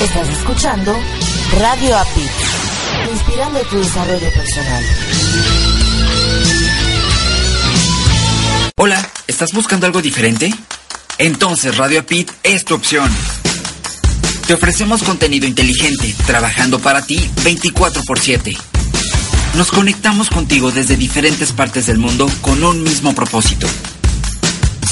Estás escuchando Radio API, inspirando tu desarrollo personal. Hola, ¿estás buscando algo diferente? Entonces Radio APIT es tu opción. Te ofrecemos contenido inteligente, trabajando para ti 24 x 7. Nos conectamos contigo desde diferentes partes del mundo con un mismo propósito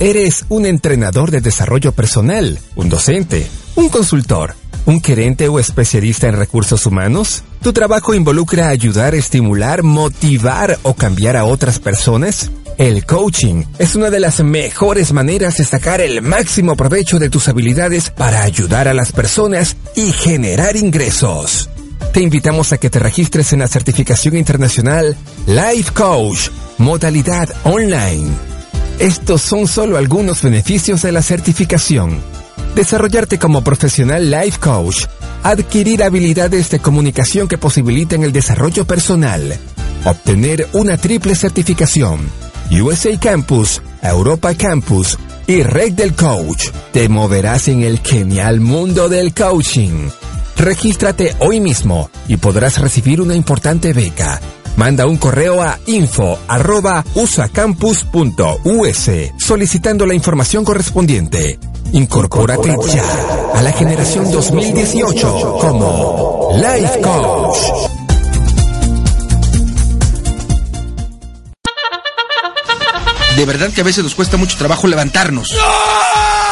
Eres un entrenador de desarrollo personal, un docente, un consultor, un gerente o especialista en recursos humanos. ¿Tu trabajo involucra ayudar, estimular, motivar o cambiar a otras personas? El coaching es una de las mejores maneras de sacar el máximo provecho de tus habilidades para ayudar a las personas y generar ingresos. Te invitamos a que te registres en la certificación internacional Life Coach, modalidad online estos son solo algunos beneficios de la certificación. Desarrollarte como profesional life coach, adquirir habilidades de comunicación que posibiliten el desarrollo personal, obtener una triple certificación, USA Campus, Europa Campus y Red del Coach. Te moverás en el genial mundo del coaching. Regístrate hoy mismo y podrás recibir una importante beca Manda un correo a info.usacampus.us solicitando la información correspondiente. Incorpórate ya a la generación 2018 como Life Coach. De verdad que a veces nos cuesta mucho trabajo levantarnos.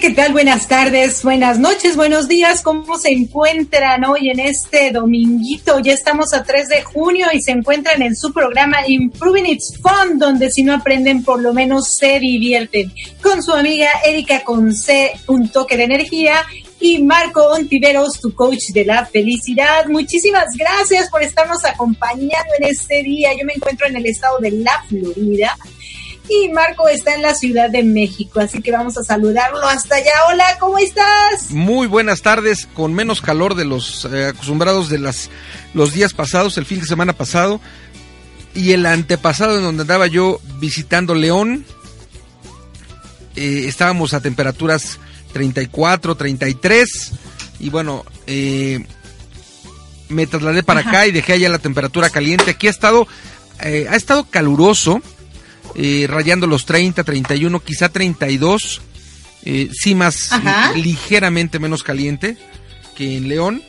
¿Qué tal? Buenas tardes, buenas noches, buenos días. ¿Cómo se encuentran hoy en este dominguito? Ya estamos a 3 de junio y se encuentran en su programa Improving It's Fun, donde si no aprenden, por lo menos se divierten. Con su amiga Erika con C, un toque de energía. Y Marco Ontiveros, tu coach de la felicidad. Muchísimas gracias por estarnos acompañando en este día. Yo me encuentro en el estado de la Florida y Marco está en la Ciudad de México, así que vamos a saludarlo hasta allá. Hola, ¿cómo estás? Muy buenas tardes, con menos calor de los eh, acostumbrados de las, los días pasados, el fin de semana pasado y el antepasado en donde andaba yo visitando León. Eh, estábamos a temperaturas 34, 33 y bueno, eh, me trasladé para Ajá. acá y dejé allá la temperatura caliente. Aquí ha estado, eh, ha estado caluroso, eh, rayando los 30, 31, quizá 32. Eh, sí, más ligeramente menos caliente que en León.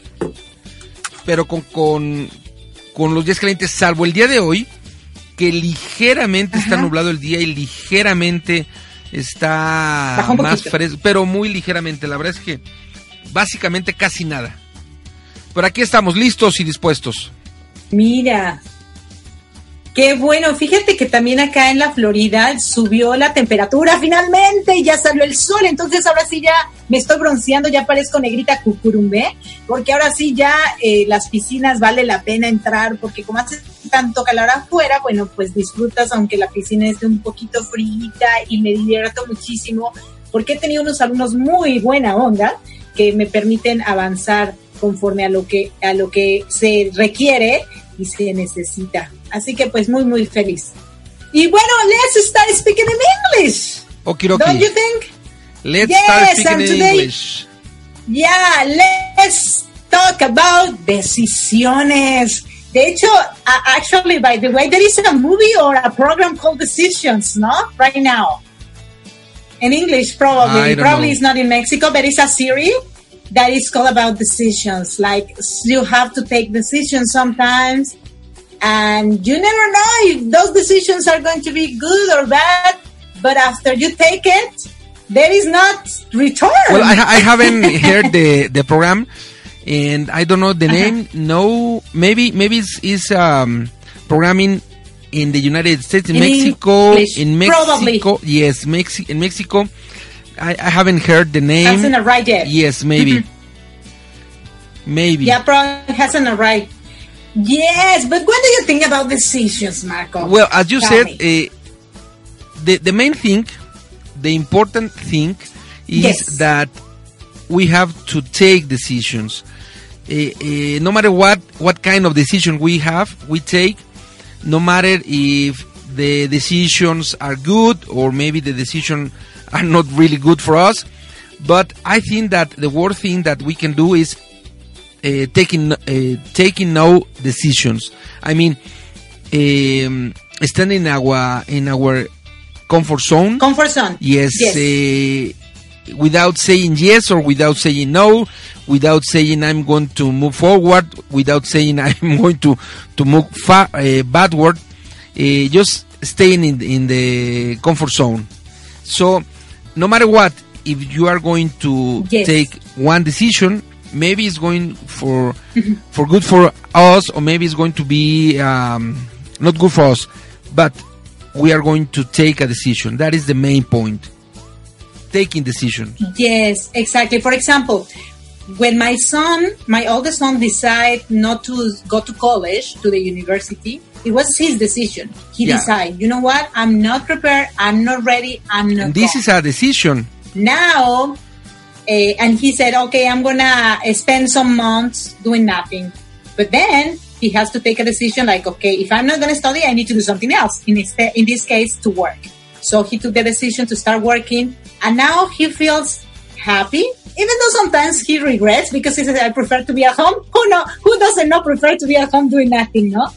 Pero con, con, con los días calientes, salvo el día de hoy, que ligeramente está nublado el día y ligeramente está más fresco, pero muy ligeramente. La verdad es que básicamente casi nada. Pero aquí estamos listos y dispuestos. Mira. Qué bueno, fíjate que también acá en la Florida subió la temperatura finalmente ya salió el sol, entonces ahora sí ya me estoy bronceando, ya parezco negrita cucurumbé, porque ahora sí ya eh, las piscinas vale la pena entrar, porque como hace tanto calor afuera, bueno, pues disfrutas aunque la piscina esté un poquito frita y me divierto muchísimo, porque he tenido unos alumnos muy buena onda que me permiten avanzar conforme a lo que a lo que se requiere y se necesita. Así que pues muy muy feliz. Y bueno, let's start speaking in English. Okiroki. Don't you think? Let's Yes, start speaking in English. Yeah, let's talk about decisiones. De hecho, uh, actually, by the way, there is a movie or a program called Decisions, no? Right now. In English, probably. Probably know. it's not in Mexico, but it's a series that is called about decisions. Like, you have to take decisions sometimes, and you never know if those decisions are going to be good or bad, but after you take it, there is not return. Well, I, I haven't heard the, the program, and I don't know the name. No, maybe maybe it's, it's um, programming in the United States, in, In Mexico, English, in probably. Mexico. Yes, Mexi- in Mexico. I, I haven't heard the name. Hasn't arrived yet. Yes, maybe. maybe. Yeah, probably hasn't arrived. Yes, but what do you think about decisions, Marco? Well, as you Tell said, uh, the the main thing, the important thing, is Yes. that we have to take decisions. Uh, uh, no matter what what kind of decision we have, we take. No matter if the decisions are good or maybe the decision are not really good for us, but I think that the worst thing that we can do is uh, taking uh, taking no decisions. I mean, um, standing in our in our comfort zone. Comfort zone. yes, Yes. Uh, without saying yes or without saying no, without saying I'm going to move forward, without saying I'm going to to move fa- uh, backward. Uh, just staying in in the comfort zone. So, no matter what, if you are going to Yes. take one decision, maybe it's going for for good for us, or maybe it's going to be um, not good for us. But we are going to take a decision. That is the main point. Taking decision. Yes, exactly. For example, when my son, my oldest son, decided not to go to college, to the university, it was his decision. He Yeah. decided, you know what? I'm not prepared. I'm not ready. I'm not. And this going." is a decision. now uh, and he said okay i'm gonna uh, spend some months doing nothing but then he has to take a decision like okay if i'm not gonna study i need to do something else in this, in this case to work So he took the decision to start working and now he feels happy. Even though sometimes he regrets because he says, I prefer to be at home. Who no, who doesn't not prefer to be at home doing nothing, no?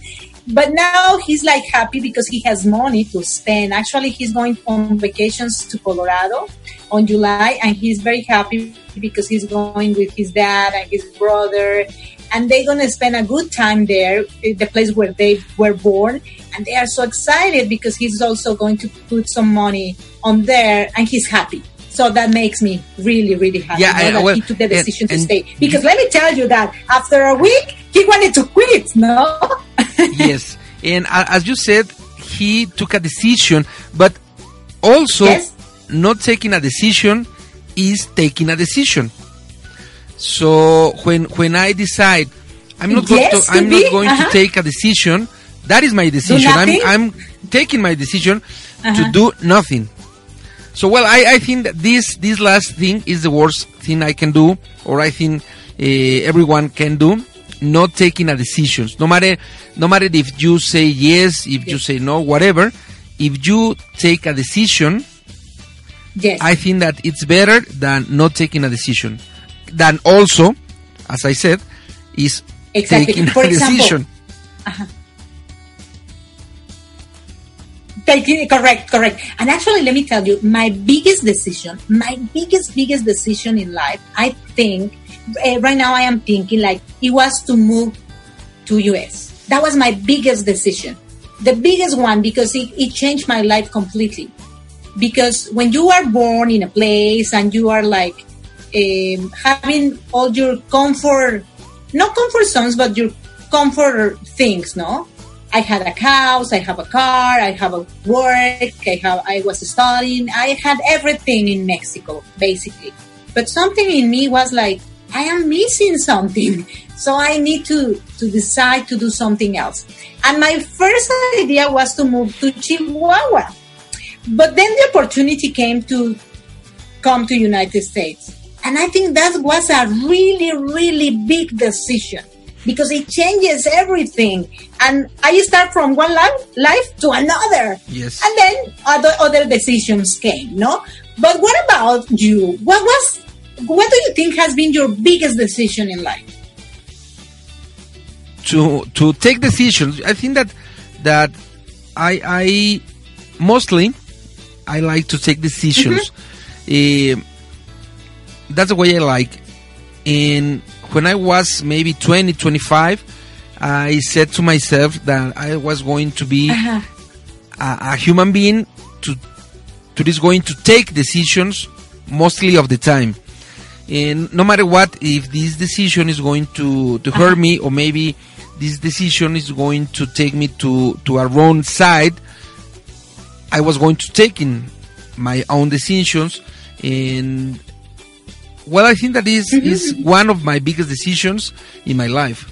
But now he's like happy because he has money to spend. Actually, he's going on vacations to Colorado on July and he's very happy because he's going with his dad and his brother and they're going to spend a good time there, eh, the place where they were born. And they are so excited because he's also going to put some money on there and he's happy. So that makes me really, really happy Yeah, I- that well, he took the and- decision to and stay. Because let me tell you that after a week, he wanted to quit, no? yes, and as you said, he took a decision, but also Yes. not taking a decision is taking a decision. So when when I decide I'm not going Yes, to I'm be, not going uh-huh. to take a decision, that is my decision. I'm? I'm taking my decision to Uh-huh. do nothing. So well, I, I think that this this last thing is the worst thing I can do, or I think uh, everyone can do. Not taking a decisions, no matter no matter if you say yes, if you say no, whatever. If you take a decision, yes. I think that it's better than not taking a decision. Than also, as I said, is Exactly. taking For a example, decision. Thank you. Correct, correct. And actually, let me tell you, my biggest decision, my biggest, biggest decision in life, I think, uh, right now I am thinking like it was to move to US. That was my biggest decision. The biggest one because it, it changed my life completely. Because when you are born in a place and you are like um, having all your comfort, not comfort zones, but your comfort things, no? I had a house, I have a car, I have a work, I have, I was studying, I had everything in Mexico, basically. But something in me was like, I am missing something. So I need to, to decide to do something else. And my first idea was to move to Chihuahua. But then the opportunity came to come to United States. And I think that was a really, really big decision because it changes everything. And I start from one life, life to another. Yes. And then other, other decisions came, no? But what about you? What was, what do you think has been your biggest decision in life? to to take decisions. I think that that I I mostly I like to take decisions. Eh, that's the way I like. And when I was maybe 20, 25, I said to myself that I was going to be Uh-huh. a, a human being to to is going to take decisions mostly of the time and no matter what if this decision is going to to hurt me or maybe this decision is going to take me to to a wrong side i was going to take in my own decisions and well i think that is is one of my biggest decisions in my life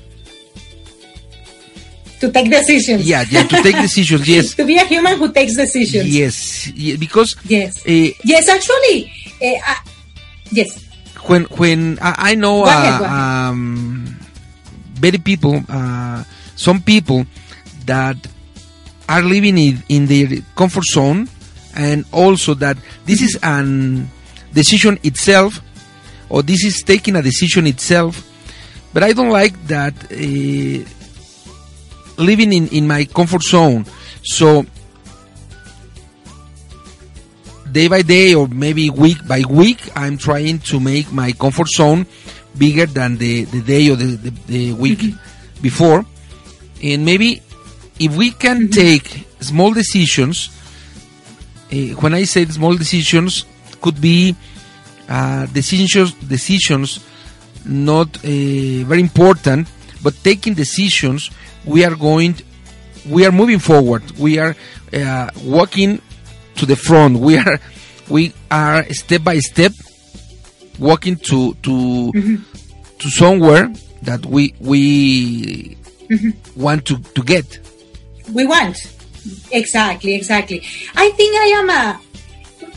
To take decisions. yeah yeah to take decisions yes To be a human who takes decisions. yes yeah, because Yes. eh, Yes, actually. Uh, uh, yes. when when I, I know ahead, uh, ahead. um, very people, uh, some people that are living in, in their comfort zone, and also that this is an decision itself, or this is taking a decision itself. But I don't like that uh, living in, in my comfort zone. So day by day or maybe week by week i'm trying to make my comfort zone bigger than the, the day or the, the, the week before and maybe if we can take small decisions uh, when i say small decisions could be uh, decisions decisions not uh, very important but taking decisions we are going we are moving forward. We are uh, walking to the front. We are we are step by step walking to to to somewhere that we we want to to get. We want. Exactly, exactly. I think I am a,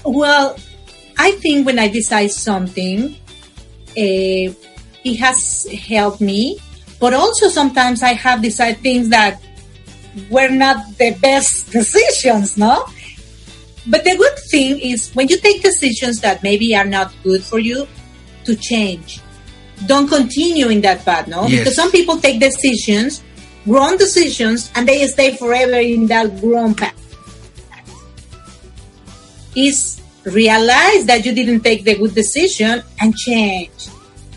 well, I think when I decide something, uh, it has helped me, but also sometimes I have decided things that were not the best decisions, no? but the good thing is when you take decisions that maybe are not good for you, to change. Don't continue in that path, no? Yes. Because some people take decisions, wrong decisions, and they stay forever in that wrong path. Is realize that you didn't take the good decision and change.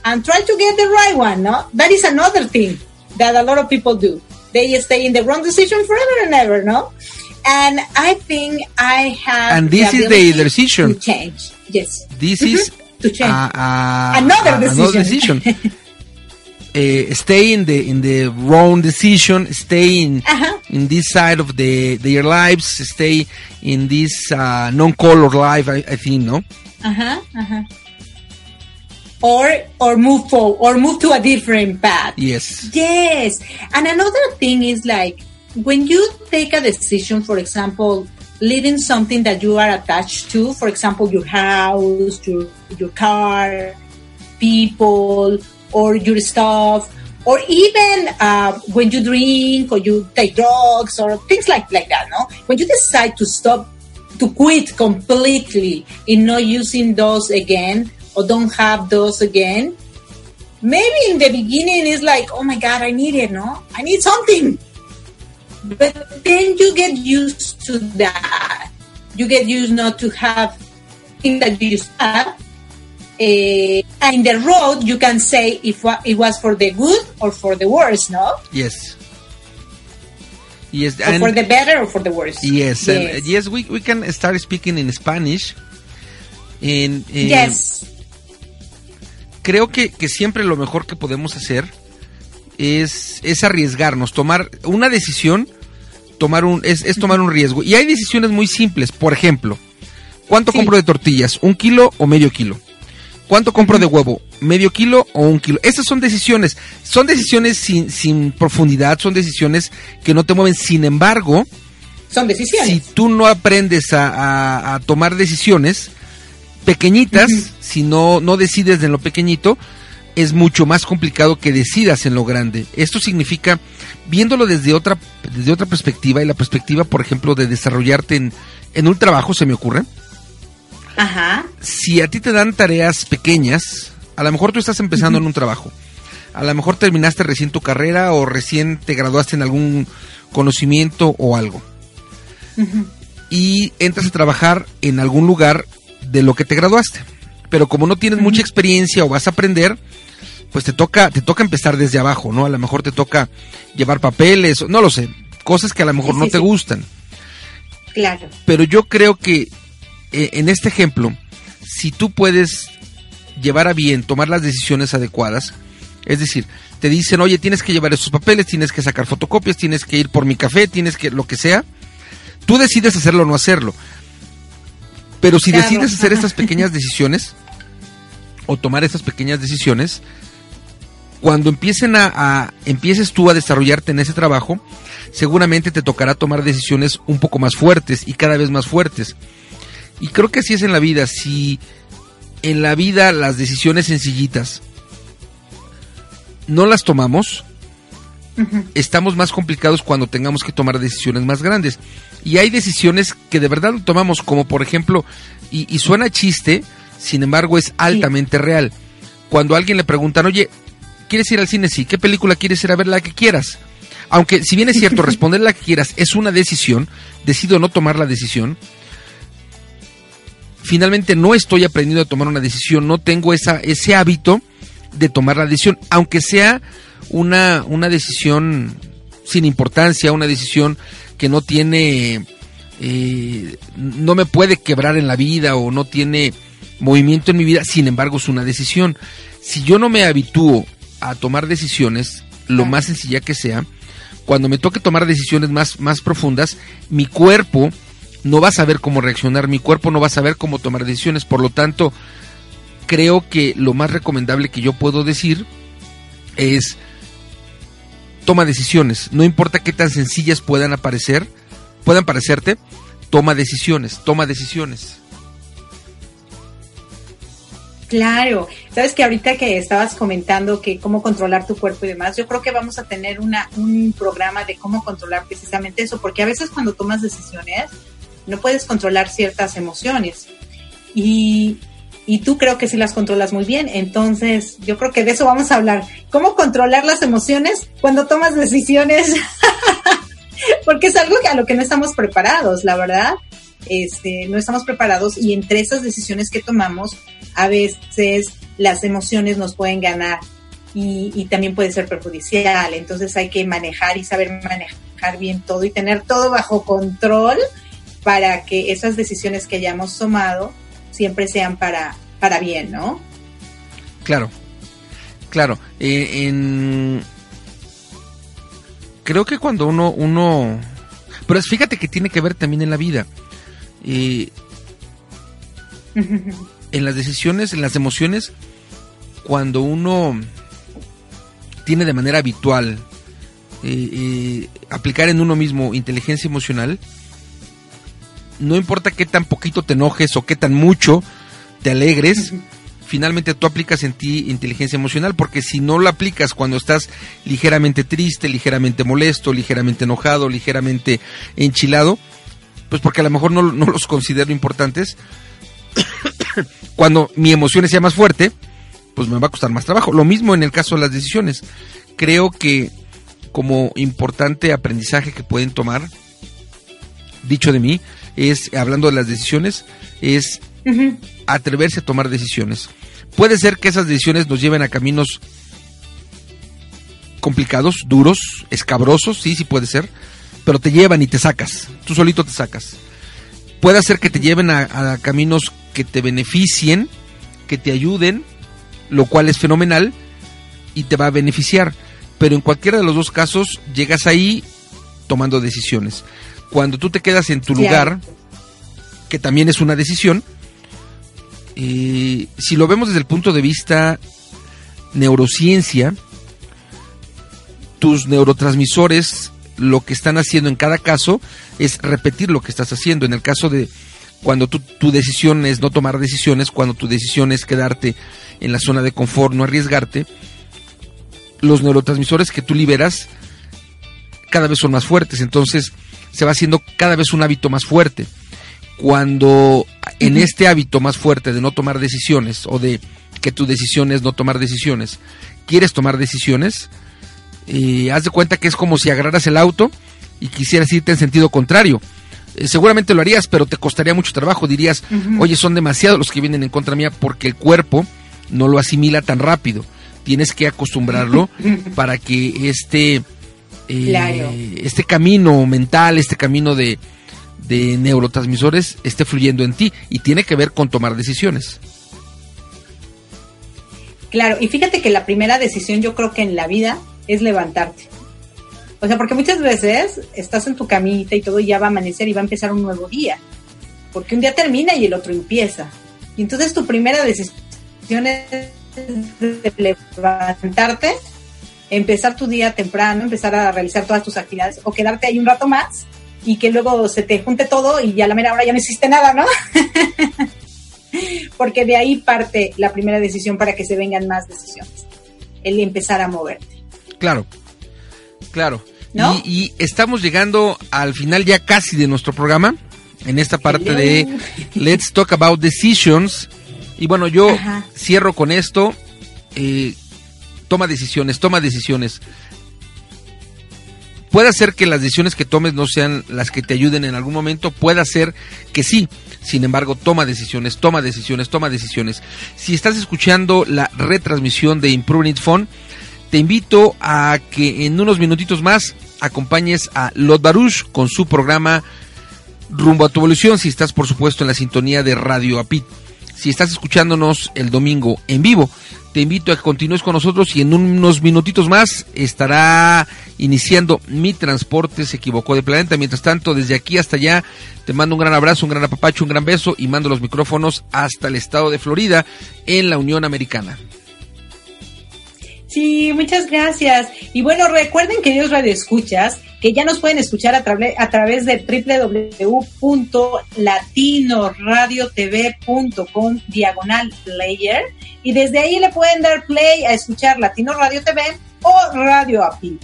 And try to get the right one, no? That is another thing that a lot of people do. They stay in the wrong decision forever and ever, no? And I think I have And this is the decision. to change. Yes. This Mhm. is to change. uh, uh, Another decision. decision. Uh, stay in the in the wrong decision. Stay in Uh-huh. in this side of the their lives. Stay in this uh, non-color life. I, I think no. Uh-huh, uh-huh. Or or move forward or move to a different path. Yes. Yes. And another thing is like when you take a decision, for example, leaving something that you are attached to, for example, your house, your your car, people, or your stuff, or even uh, when you drink or you take drugs or things like like that. No, when you decide to stop to quit completely in not using those again or don't have those again maybe in the beginning it's like oh my god i need it no? I need something. But then you get used to that. You get used not to have things that you used to have And in the road you can say if it was for the good or for the worse no Yes. Yes. or and- for the better or for the worse Yes, and uh, yes, yes, we, we can start speaking in Spanish. En, eh, Yes. Creo que, que siempre lo mejor que podemos hacer es, es arriesgarnos, tomar una decisión, tomar un, es, es tomar un riesgo. Y hay decisiones muy simples, por ejemplo, ¿cuánto Sí. compro de tortillas? ¿Un kilo o medio kilo? ¿Cuánto compro de huevo? ¿Medio kilo o un kilo? Esas son decisiones. Son decisiones sin, sin profundidad, son decisiones que no te mueven. Sin embargo, son decisiones si tú no aprendes a, a- a tomar decisiones pequeñitas, si no, no decides en lo pequeñito, es mucho más complicado que decidas en lo grande. Esto significa, viéndolo desde otra, desde otra perspectiva, y la perspectiva, por ejemplo, de desarrollarte en, en un trabajo, se me ocurre, ajá. Si a ti te dan tareas pequeñas, a lo mejor tú estás empezando en un trabajo, a lo mejor terminaste recién tu carrera o recién te graduaste en algún conocimiento o algo, y entras a trabajar en algún lugar de lo que te graduaste, pero como no tienes mucha experiencia o vas a aprender, pues te toca, te toca empezar desde abajo, ¿no? A lo mejor te toca llevar papeles, no lo sé, cosas que a lo mejor Sí, no sí, te sí. gustan. Claro. Pero yo creo que en este ejemplo, si tú puedes llevar a bien, tomar las decisiones adecuadas, es decir, te dicen, oye, tienes que llevar estos papeles, tienes que sacar fotocopias, tienes que ir por mi café, tienes que lo que sea, tú decides hacerlo o no hacerlo. Pero si Claro, decides hacer estas pequeñas decisiones, o tomar estas pequeñas decisiones, cuando empiecen a, a- empieces tú a desarrollarte en ese trabajo, seguramente te tocará tomar decisiones un poco más fuertes y cada vez más fuertes. Y creo que así es en la vida. Si en la vida las decisiones sencillitas no las tomamos, estamos más complicados cuando tengamos que tomar decisiones más grandes. Y hay decisiones que de verdad lo tomamos, como por ejemplo, y, y suena chiste, sin embargo es altamente real. Cuando a alguien le preguntan, oye, ¿quieres ir al cine? Sí, ¿qué película quieres ir a ver? La que quieras. Aunque si bien es cierto, responder la que quieras es una decisión, decido no tomar la decisión, finalmente no estoy aprendiendo a tomar una decisión, no tengo esa, ese hábito de tomar la decisión, aunque sea una, una decisión sin importancia, una decisión que no tiene, eh, no me puede quebrar en la vida o no tiene movimiento en mi vida, sin embargo es una decisión. Si yo no me habitúo a tomar decisiones, lo más sencilla que sea, cuando me toque tomar decisiones más, más profundas, mi cuerpo no va a saber cómo reaccionar, mi cuerpo no va a saber cómo tomar decisiones, por lo tanto, creo que lo más recomendable que yo puedo decir es toma decisiones, no importa qué tan sencillas puedan aparecer, puedan parecerte, toma decisiones, toma decisiones. Claro, sabes que ahorita que estabas comentando que cómo controlar tu cuerpo y demás, yo creo que vamos a tener una, un programa de cómo controlar precisamente eso, porque a veces cuando tomas decisiones, no puedes controlar ciertas emociones. Y, y tú creo que sí las controlas muy bien. Entonces, yo creo que de eso vamos a hablar. ¿Cómo controlar las emociones cuando tomas decisiones? Porque es algo a lo que no estamos preparados, la verdad. Este, no estamos preparados y entre esas decisiones que tomamos, a veces las emociones nos pueden ganar y también puede ser perjudicial. Entonces hay que manejar y saber manejar bien todo y tener todo bajo control para que esas decisiones que hayamos tomado siempre sean para, para bien, ¿no? Claro, claro. Eh, en... Creo que cuando uno, uno... Pero fíjate que tiene que ver también en la vida. Eh, en las decisiones, en las emociones, cuando uno tiene de manera habitual eh, eh, aplicar en uno mismo inteligencia emocional, no importa qué tan poquito te enojes o qué tan mucho te alegres, finalmente tú aplicas en ti inteligencia emocional, porque si no lo aplicas cuando estás ligeramente triste, ligeramente molesto, ligeramente enojado, ligeramente enchilado, pues porque a lo mejor no, no los considero importantes, cuando mi emoción sea más fuerte, pues me va a costar más trabajo. Lo mismo en el caso de las decisiones. Creo que como importante aprendizaje que pueden tomar, dicho de mí, es, hablando de las decisiones, es atreverse a tomar decisiones. Puede ser que esas decisiones nos lleven a caminos complicados, duros, escabrosos, sí, sí puede ser, pero te llevan y te sacas, tú solito te sacas. Puede ser que te lleven a, a caminos que te beneficien, que te ayuden, lo cual es fenomenal y te va a beneficiar. Pero en cualquiera de los dos casos llegas ahí tomando decisiones. Cuando tú te quedas en tu lugar, que también es una decisión, eh, si lo vemos desde el punto de vista neurociencia, tus neurotransmisores lo que están haciendo en cada caso es repetir lo que estás haciendo. En el caso de cuando tu, tu decisión es no tomar decisiones, cuando tu decisión es quedarte en la zona de confort, no arriesgarte, los neurotransmisores que tú liberas cada vez son más fuertes, entonces se va haciendo cada vez un hábito más fuerte. Cuando en este hábito más fuerte de no tomar decisiones o de que tu decisión es no tomar decisiones, quieres tomar decisiones, eh, haz de cuenta que es como si agarraras el auto y quisieras irte en sentido contrario. Eh, seguramente lo harías, pero te costaría mucho trabajo. Dirías, oye, son demasiados los que vienen en contra mía porque el cuerpo no lo asimila tan rápido. Tienes que acostumbrarlo para que este, eh, este camino mental, este camino de, de neurotransmisores esté fluyendo en ti y tiene que ver con tomar decisiones. Claro, y fíjate que la primera decisión yo creo que en la vida es levantarte. O sea, porque muchas veces estás en tu camita y todo y ya va a amanecer y va a empezar un nuevo día. Porque un día termina y el otro empieza. Y entonces tu primera decisión es de levantarte, empezar tu día temprano, empezar a realizar todas tus actividades o quedarte ahí un rato más y que luego se te junte todo y ya a la mera hora ya no hiciste nada, ¿no? Porque de ahí parte la primera decisión para que se vengan más decisiones. El empezar a moverte. Claro, claro. ¿No? Y, y, estamos llegando al final ya casi de nuestro programa, en esta parte de Let's Talk About Decisions. Y bueno, yo Ajá. cierro con esto. Eh, toma decisiones, toma decisiones. Puede ser que las decisiones que tomes no sean las que te ayuden en algún momento, puede ser que sí. Sin embargo, toma decisiones, toma decisiones, toma decisiones. Si estás escuchando la retransmisión de Improving It Phone, te invito a que en unos minutitos más acompañes a Lot Baruch con su programa Rumbo a tu evolución, si estás por supuesto en la sintonía de Radio Apit. Si estás escuchándonos el domingo en vivo, te invito a que continúes con nosotros y en unos minutitos más estará iniciando mi transporte se equivocó de planeta. Mientras tanto, desde aquí hasta allá, te mando un gran abrazo, un gran apapacho, un gran beso y mando los micrófonos hasta el estado de Florida en la Unión Americana. Sí, muchas gracias. Y bueno, recuerden, queridos radioescuchas, que ya nos pueden escuchar a, tra a través de www.latinoradiotv.com diagonal player y desde ahí le pueden dar play a escuchar Latino Radio TV o Radio API.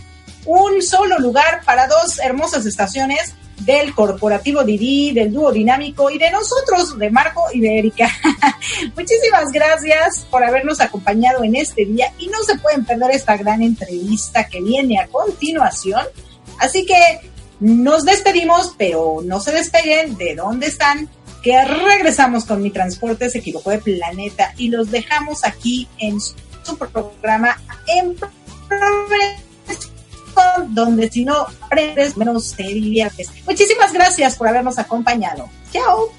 Un solo lugar para dos hermosas estaciones del corporativo Didi, del dúo dinámico y de nosotros, de Marco y de Erika. Muchísimas gracias por habernos acompañado en este día y no se pueden perder esta gran entrevista que viene a continuación. Así que nos despedimos, pero no se despeguen de dónde están, que regresamos con mi transporte, se equivocó de planeta y los dejamos aquí en su programa en donde si no aprendes, menos te diviertes. Muchísimas gracias por habernos acompañado. Chao.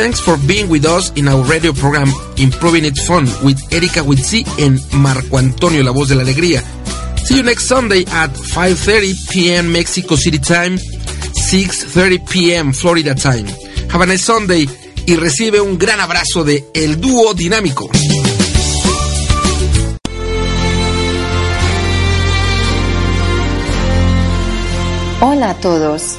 Thanks for being with us in our radio program Improving It Fun with Erika Witsi and Marco Antonio, la voz de la alegría. See you next Sunday at 5.30 p.m. Mexico City time, 6.30 p.m. Florida time. Have a nice Sunday y recibe un gran abrazo de El Dúo Dinámico. Hola a todos.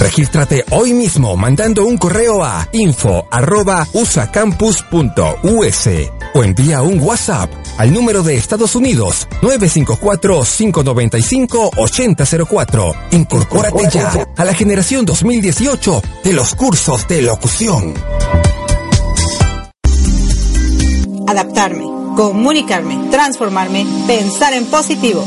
Regístrate hoy mismo mandando un correo a info@usacampus.us o envía un WhatsApp al número de Estados Unidos 954-595-8004. Incorpórate ya a la generación 2018 de los cursos de locución. Adaptarme, comunicarme, transformarme, pensar en positivo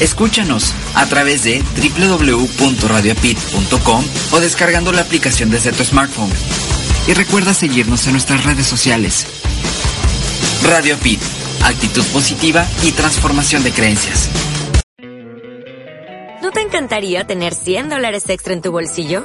Escúchanos a través de www.radiopit.com o descargando la aplicación desde tu smartphone. Y recuerda seguirnos en nuestras redes sociales. Radio Pit, actitud positiva y transformación de creencias. ¿No te encantaría tener 100 dólares extra en tu bolsillo?